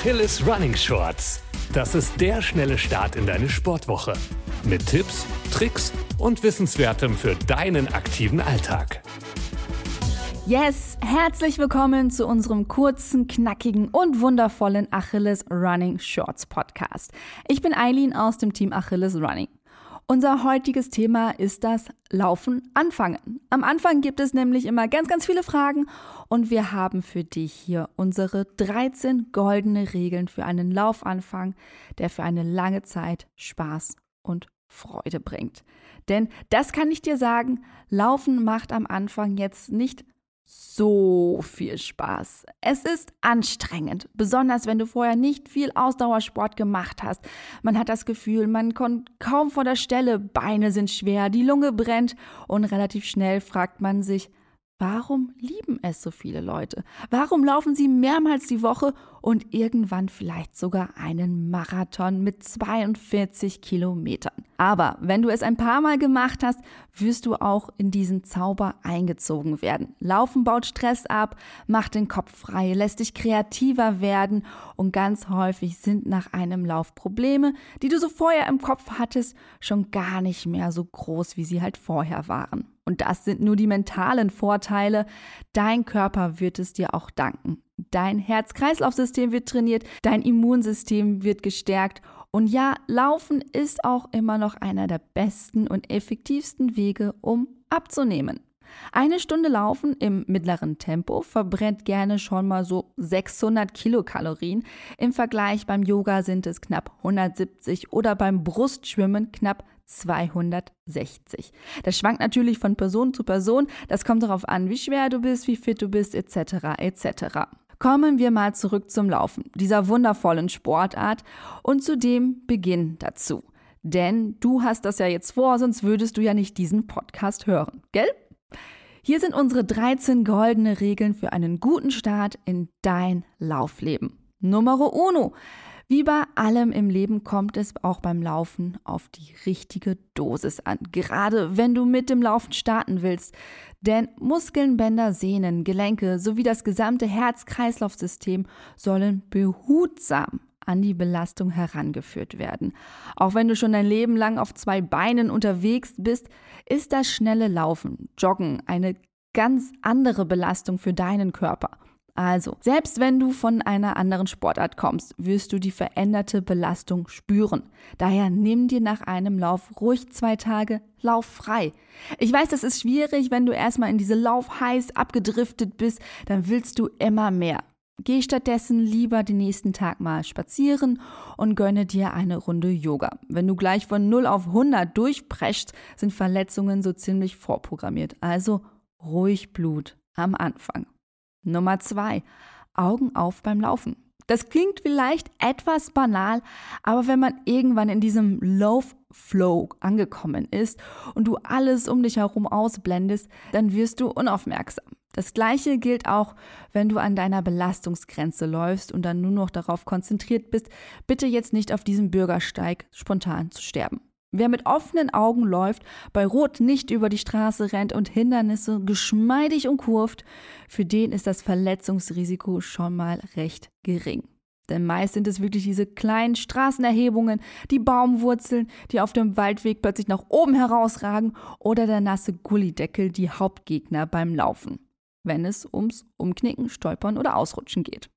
Achilles Running Shorts. Das ist der schnelle Start in deine Sportwoche. Mit Tipps, Tricks und Wissenswertem für deinen aktiven Alltag. Yes, herzlich willkommen zu unserem kurzen, knackigen und wundervollen Achilles Running Shorts Podcast. Ich bin Eileen aus dem Team Achilles Running. Unser heutiges Thema ist das Laufen anfangen. Am Anfang gibt es nämlich immer ganz, ganz viele Fragen und wir haben für dich hier unsere 13 goldene Regeln für einen Laufanfang, der für eine lange Zeit Spaß und Freude bringt. Denn das kann ich dir sagen, Laufen macht am Anfang jetzt nicht so viel Spaß. Es ist anstrengend, besonders wenn du vorher nicht viel Ausdauersport gemacht hast. Man hat das Gefühl, man kommt kaum vor der Stelle, Beine sind schwer, die Lunge brennt und relativ schnell fragt man sich, Warum lieben es so viele Leute? Warum laufen sie mehrmals die Woche und irgendwann vielleicht sogar einen Marathon mit 42 Kilometern? Aber wenn du es ein paar Mal gemacht hast, wirst du auch in diesen Zauber eingezogen werden. Laufen baut Stress ab, macht den Kopf frei, lässt dich kreativer werden und ganz häufig sind nach einem Lauf Probleme, die du so vorher im Kopf hattest, schon gar nicht mehr so groß, wie sie halt vorher waren. Und das sind nur die mentalen Vorteile. Dein Körper wird es dir auch danken. Dein Herz-Kreislauf-System wird trainiert, dein Immunsystem wird gestärkt. Und ja, Laufen ist auch immer noch einer der besten und effektivsten Wege, um abzunehmen. Eine Stunde Laufen im mittleren Tempo verbrennt gerne schon mal so 600 Kilokalorien. Im Vergleich beim Yoga sind es knapp 170 oder beim Brustschwimmen knapp 260. Das schwankt natürlich von Person zu Person. Das kommt darauf an, wie schwer du bist, wie fit du bist, etc. etc. Kommen wir mal zurück zum Laufen, dieser wundervollen Sportart und zu dem Beginn dazu. Denn du hast das ja jetzt vor, sonst würdest du ja nicht diesen Podcast hören, gell? Hier sind unsere 13 goldene Regeln für einen guten Start in dein Laufleben. Numero uno. Wie bei allem im Leben kommt es auch beim Laufen auf die richtige Dosis an. Gerade wenn du mit dem Laufen starten willst. Denn Muskeln, Bänder, Sehnen, Gelenke sowie das gesamte Herz-Kreislauf-System sollen behutsam an die Belastung herangeführt werden. Auch wenn du schon dein Leben lang auf zwei Beinen unterwegs bist, ist das schnelle Laufen, Joggen eine ganz andere Belastung für deinen Körper. Also, selbst wenn du von einer anderen Sportart kommst, wirst du die veränderte Belastung spüren. Daher nimm dir nach einem Lauf ruhig zwei Tage Lauf frei. Ich weiß, das ist schwierig, wenn du erstmal in diese Laufheiß abgedriftet bist, dann willst du immer mehr. Geh stattdessen lieber den nächsten Tag mal spazieren und gönne dir eine Runde Yoga. Wenn du gleich von 0 auf 100 durchpreschst, sind Verletzungen so ziemlich vorprogrammiert. Also ruhig Blut am Anfang. Nummer zwei, Augen auf beim Laufen. Das klingt vielleicht etwas banal, aber wenn man irgendwann in diesem Love Flow angekommen ist und du alles um dich herum ausblendest, dann wirst du unaufmerksam. Das gleiche gilt auch, wenn du an deiner Belastungsgrenze läufst und dann nur noch darauf konzentriert bist, bitte jetzt nicht auf diesem Bürgersteig spontan zu sterben. Wer mit offenen Augen läuft, bei Rot nicht über die Straße rennt und Hindernisse geschmeidig umkurvt, für den ist das Verletzungsrisiko schon mal recht gering. Denn meist sind es wirklich diese kleinen Straßenerhebungen, die Baumwurzeln, die auf dem Waldweg plötzlich nach oben herausragen oder der nasse Gullideckel die Hauptgegner beim Laufen, wenn es ums Umknicken, Stolpern oder Ausrutschen geht.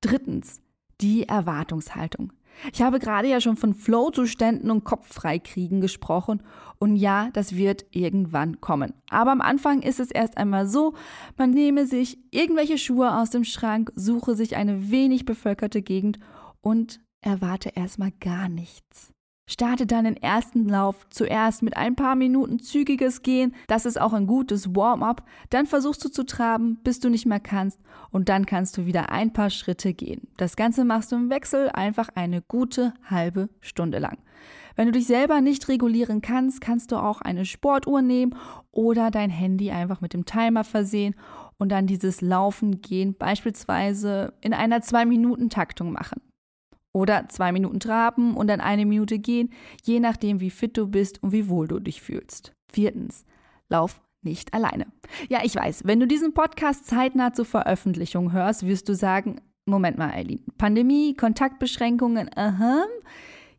Drittens, die Erwartungshaltung. Ich habe gerade ja schon von Flow-Zuständen und Kopffreikriegen gesprochen und ja, das wird irgendwann kommen. Aber am Anfang ist es erst einmal so, man nehme sich irgendwelche Schuhe aus dem Schrank, suche sich eine wenig bevölkerte Gegend und erwarte erstmal gar nichts. Starte deinen ersten Lauf zuerst mit ein paar Minuten zügiges Gehen, das ist auch ein gutes Warm-up, dann versuchst du zu traben, bis du nicht mehr kannst und dann kannst du wieder ein paar Schritte gehen. Das Ganze machst du im Wechsel einfach eine gute halbe Stunde lang. Wenn du dich selber nicht regulieren kannst, kannst du auch eine Sportuhr nehmen oder dein Handy einfach mit dem Timer versehen und dann dieses Laufen gehen beispielsweise in einer 2-Minuten-Taktung machen. Oder zwei Minuten traben und dann eine Minute gehen, je nachdem, wie fit du bist und wie wohl du dich fühlst. Viertens, lauf nicht alleine. Ja, ich weiß, wenn du diesen Podcast zeitnah zur Veröffentlichung hörst, wirst du sagen, Moment mal, Eileen. Pandemie, Kontaktbeschränkungen, aha.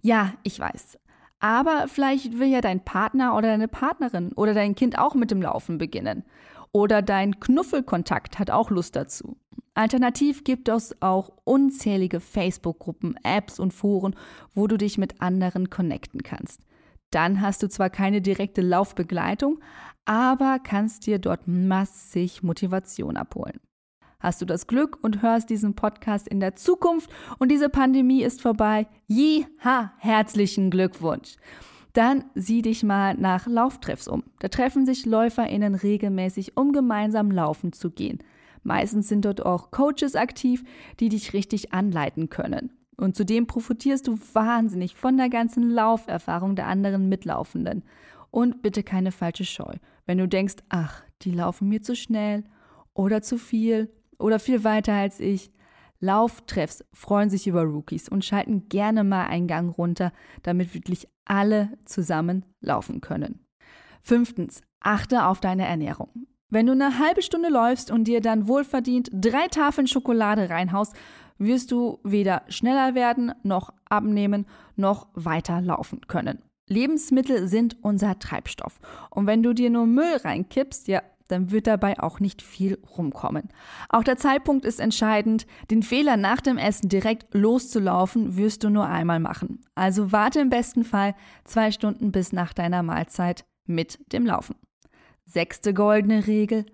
Ja, ich weiß. Aber vielleicht will ja dein Partner oder deine Partnerin oder dein Kind auch mit dem Laufen beginnen. Oder dein Knuffelkontakt hat auch Lust dazu. Alternativ gibt es auch unzählige Facebook-Gruppen, Apps und Foren, wo du dich mit anderen connecten kannst. Dann hast du zwar keine direkte Laufbegleitung, aber kannst dir dort massig Motivation abholen. Hast du das Glück und hörst diesen Podcast in der Zukunft und diese Pandemie ist vorbei? Jiha, herzlichen Glückwunsch! Dann sieh dich mal nach Lauftreffs um. Da treffen sich LäuferInnen regelmäßig, um gemeinsam laufen zu gehen. Meistens sind dort auch Coaches aktiv, die dich richtig anleiten können. Und zudem profitierst du wahnsinnig von der ganzen Lauferfahrung der anderen Mitlaufenden. Und bitte keine falsche Scheu. Wenn du denkst, ach, die laufen mir zu schnell oder zu viel oder viel weiter als ich. Lauftreffs freuen sich über Rookies und schalten gerne mal einen Gang runter, damit wirklich alle zusammen laufen können. Fünftens, achte auf deine Ernährung. Wenn du eine halbe Stunde läufst und dir dann wohlverdient drei Tafeln Schokolade reinhaust, wirst du weder schneller werden, noch abnehmen, noch weiter laufen können. Lebensmittel sind unser Treibstoff. Und wenn du dir nur Müll reinkippst, ja, dann wird dabei auch nicht viel rumkommen. Auch der Zeitpunkt ist entscheidend. Den Fehler nach dem Essen direkt loszulaufen, wirst du nur einmal machen. Also warte im besten Fall zwei Stunden bis nach deiner Mahlzeit mit dem Laufen. Sechste goldene Regel.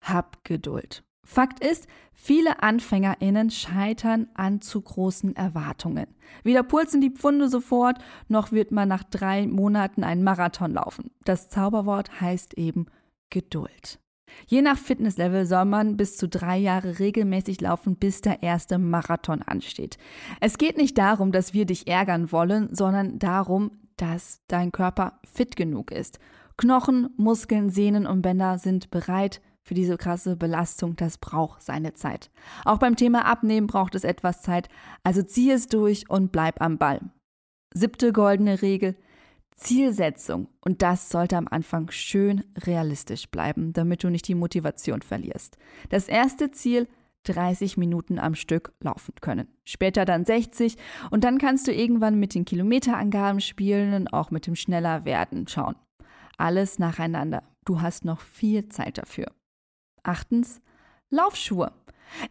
Hab Geduld. Fakt ist, viele AnfängerInnen scheitern an zu großen Erwartungen. Weder purzeln die Pfunde sofort, noch wird man nach drei Monaten einen Marathon laufen. Das Zauberwort heißt eben Geduld. Je nach Fitnesslevel soll man bis zu drei Jahre regelmäßig laufen, bis der erste Marathon ansteht. Es geht nicht darum, dass wir dich ärgern wollen, sondern darum, dass dein Körper fit genug ist. Knochen, Muskeln, Sehnen und Bänder sind bereit für diese krasse Belastung. Das braucht seine Zeit. Auch beim Thema Abnehmen braucht es etwas Zeit. Also zieh es durch und bleib am Ball. Siebte goldene Regel. Zielsetzung. Und das sollte am Anfang schön realistisch bleiben, damit du nicht die Motivation verlierst. Das erste Ziel 30 Minuten am Stück laufen können. Später dann 60 und dann kannst du irgendwann mit den Kilometerangaben spielen und auch mit dem schneller werden schauen. Alles nacheinander. Du hast noch viel Zeit dafür. Achtens, Laufschuhe.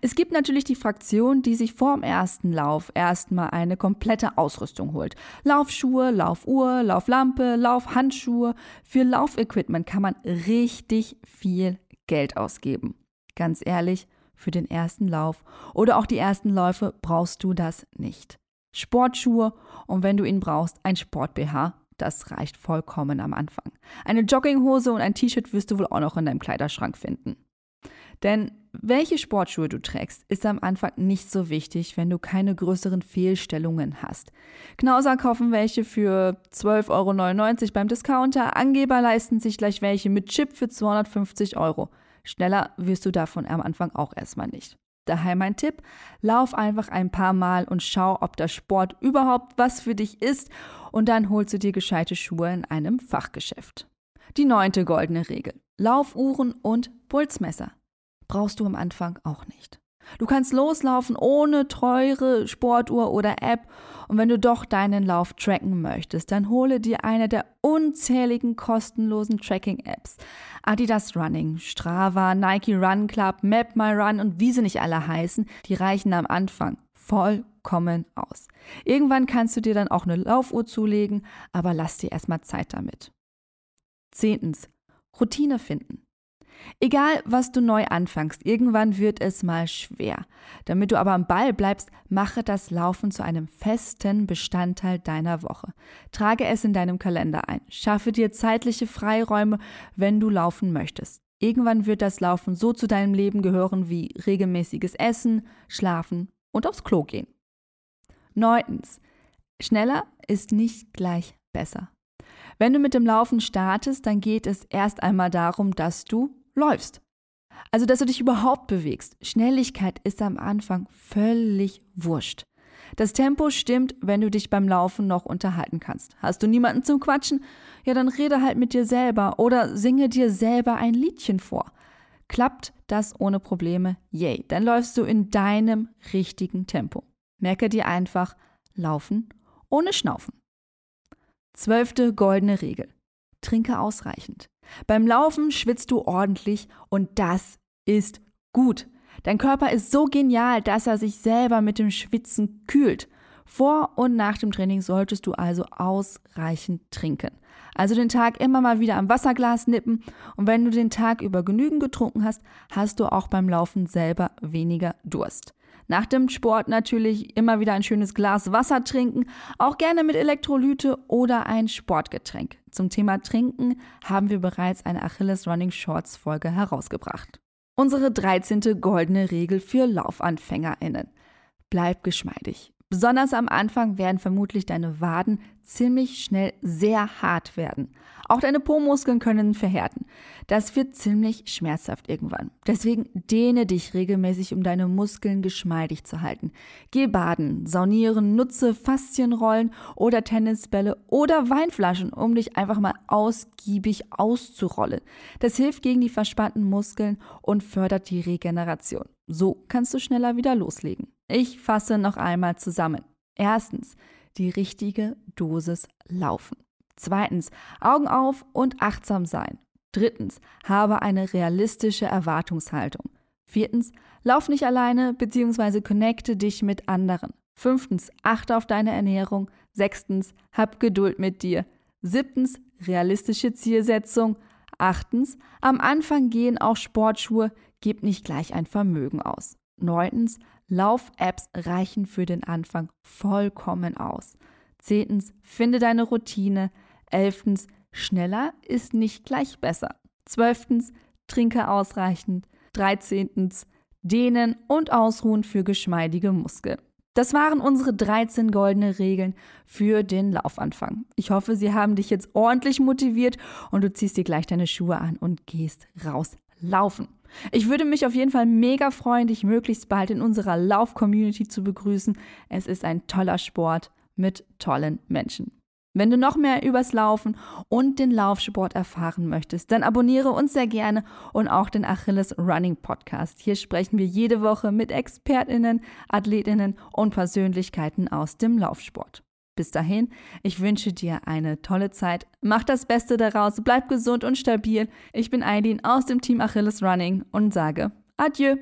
Es gibt natürlich die Fraktion, die sich vorm ersten Lauf erstmal eine komplette Ausrüstung holt. Laufschuhe, Laufuhr, Lauflampe, Laufhandschuhe. Für Laufequipment kann man richtig viel Geld ausgeben. Ganz ehrlich, für den ersten Lauf oder auch die ersten Läufe brauchst du das nicht. Sportschuhe und wenn du ihn brauchst, ein Sport-BH, das reicht vollkommen am Anfang. Eine Jogginghose und ein T-Shirt wirst du wohl auch noch in deinem Kleiderschrank finden. Denn welche Sportschuhe du trägst, ist am Anfang nicht so wichtig, wenn du keine größeren Fehlstellungen hast. Knauser kaufen welche für 12,99 Euro beim Discounter, Angeber leisten sich gleich welche mit Chip für 250 Euro. Schneller wirst du davon am Anfang auch erstmal nicht. Daher mein Tipp, lauf einfach ein paar Mal und schau, ob der Sport überhaupt was für dich ist und dann holst du dir gescheite Schuhe in einem Fachgeschäft. Die neunte goldene Regel. Laufuhren und Pulsmesser brauchst du am Anfang auch nicht. Du kannst loslaufen ohne teure Sportuhr oder App und wenn du doch deinen Lauf tracken möchtest, dann hole dir eine der unzähligen kostenlosen Tracking-Apps. Adidas Running, Strava, Nike Run Club, Map My Run und wie sie nicht alle heißen, die reichen am Anfang vollkommen aus. Irgendwann kannst du dir dann auch eine Laufuhr zulegen, aber lass dir erstmal Zeit damit. Zehntens, Routine finden. Egal, was du neu anfängst, irgendwann wird es mal schwer. Damit du aber am Ball bleibst, mache das Laufen zu einem festen Bestandteil deiner Woche. Trage es in deinem Kalender ein. Schaffe dir zeitliche Freiräume, wenn du laufen möchtest. Irgendwann wird das Laufen so zu deinem Leben gehören wie regelmäßiges Essen, Schlafen und aufs Klo gehen. Neuntens. Schneller ist nicht gleich besser. Wenn du mit dem Laufen startest, dann geht es erst einmal darum, dass du läufst. Also, dass du dich überhaupt bewegst. Schnelligkeit ist am Anfang völlig wurscht. Das Tempo stimmt, wenn du dich beim Laufen noch unterhalten kannst. Hast du niemanden zum Quatschen? Ja, dann rede halt mit dir selber oder singe dir selber ein Liedchen vor. Klappt das ohne Probleme? Yay, dann läufst du in deinem richtigen Tempo. Merke dir einfach, laufen ohne Schnaufen. Zwölfte goldene Regel. Trinke ausreichend. Beim Laufen schwitzt du ordentlich und das ist gut. Dein Körper ist so genial, dass er sich selber mit dem Schwitzen kühlt. Vor und nach dem Training solltest du also ausreichend trinken. Also den Tag immer mal wieder am Wasserglas nippen und wenn du den Tag über genügend getrunken hast, hast du auch beim Laufen selber weniger Durst. Nach dem Sport natürlich immer wieder ein schönes Glas Wasser trinken, auch gerne mit Elektrolyte oder ein Sportgetränk. Zum Thema Trinken haben wir bereits eine Achilles Running Shorts Folge herausgebracht. Unsere 13. goldene Regel für LaufanfängerInnen. Bleib geschmeidig. Besonders am Anfang werden vermutlich deine Waden ziemlich schnell sehr hart werden. Auch deine Po-Muskeln können verhärten. Das wird ziemlich schmerzhaft irgendwann. Deswegen dehne dich regelmäßig, um deine Muskeln geschmeidig zu halten. Geh baden, saunieren, nutze Faszienrollen oder Tennisbälle oder Weinflaschen, um dich einfach mal ausgiebig auszurollen. Das hilft gegen die verspannten Muskeln und fördert die Regeneration. So kannst du schneller wieder loslegen. Ich fasse noch einmal zusammen. Erstens, die richtige Dosis laufen. Zweitens, Augen auf und achtsam sein. Drittens, habe eine realistische Erwartungshaltung. Viertens, lauf nicht alleine bzw. connecte dich mit anderen. Fünftens, achte auf deine Ernährung. Sechstens, hab Geduld mit dir. Siebtens, realistische Zielsetzung. Achtens, am Anfang gehen auch Sportschuhe, gib nicht gleich ein Vermögen aus. Neuntens, Lauf-Apps reichen für den Anfang vollkommen aus. Zehntens, finde deine Routine. Elftens, schneller ist nicht gleich besser. Zwölftens, trinke ausreichend. Dreizehntens, dehnen und ausruhen für geschmeidige Muskeln. Das waren unsere 13 goldene Regeln für den Laufanfang. Ich hoffe, sie haben dich jetzt ordentlich motiviert und du ziehst dir gleich deine Schuhe an und gehst raus laufen. Ich würde mich auf jeden Fall mega freuen, dich möglichst bald in unserer Lauf-Community zu begrüßen. Es ist ein toller Sport mit tollen Menschen. Wenn du noch mehr übers Laufen und den Laufsport erfahren möchtest, dann abonniere uns sehr gerne und auch den Achilles Running Podcast. Hier sprechen wir jede Woche mit Expertinnen, Athletinnen und Persönlichkeiten aus dem Laufsport. Bis dahin, ich wünsche dir eine tolle Zeit. Mach das Beste daraus, bleib gesund und stabil. Ich bin Eileen aus dem Team Achilles Running und sage Adieu.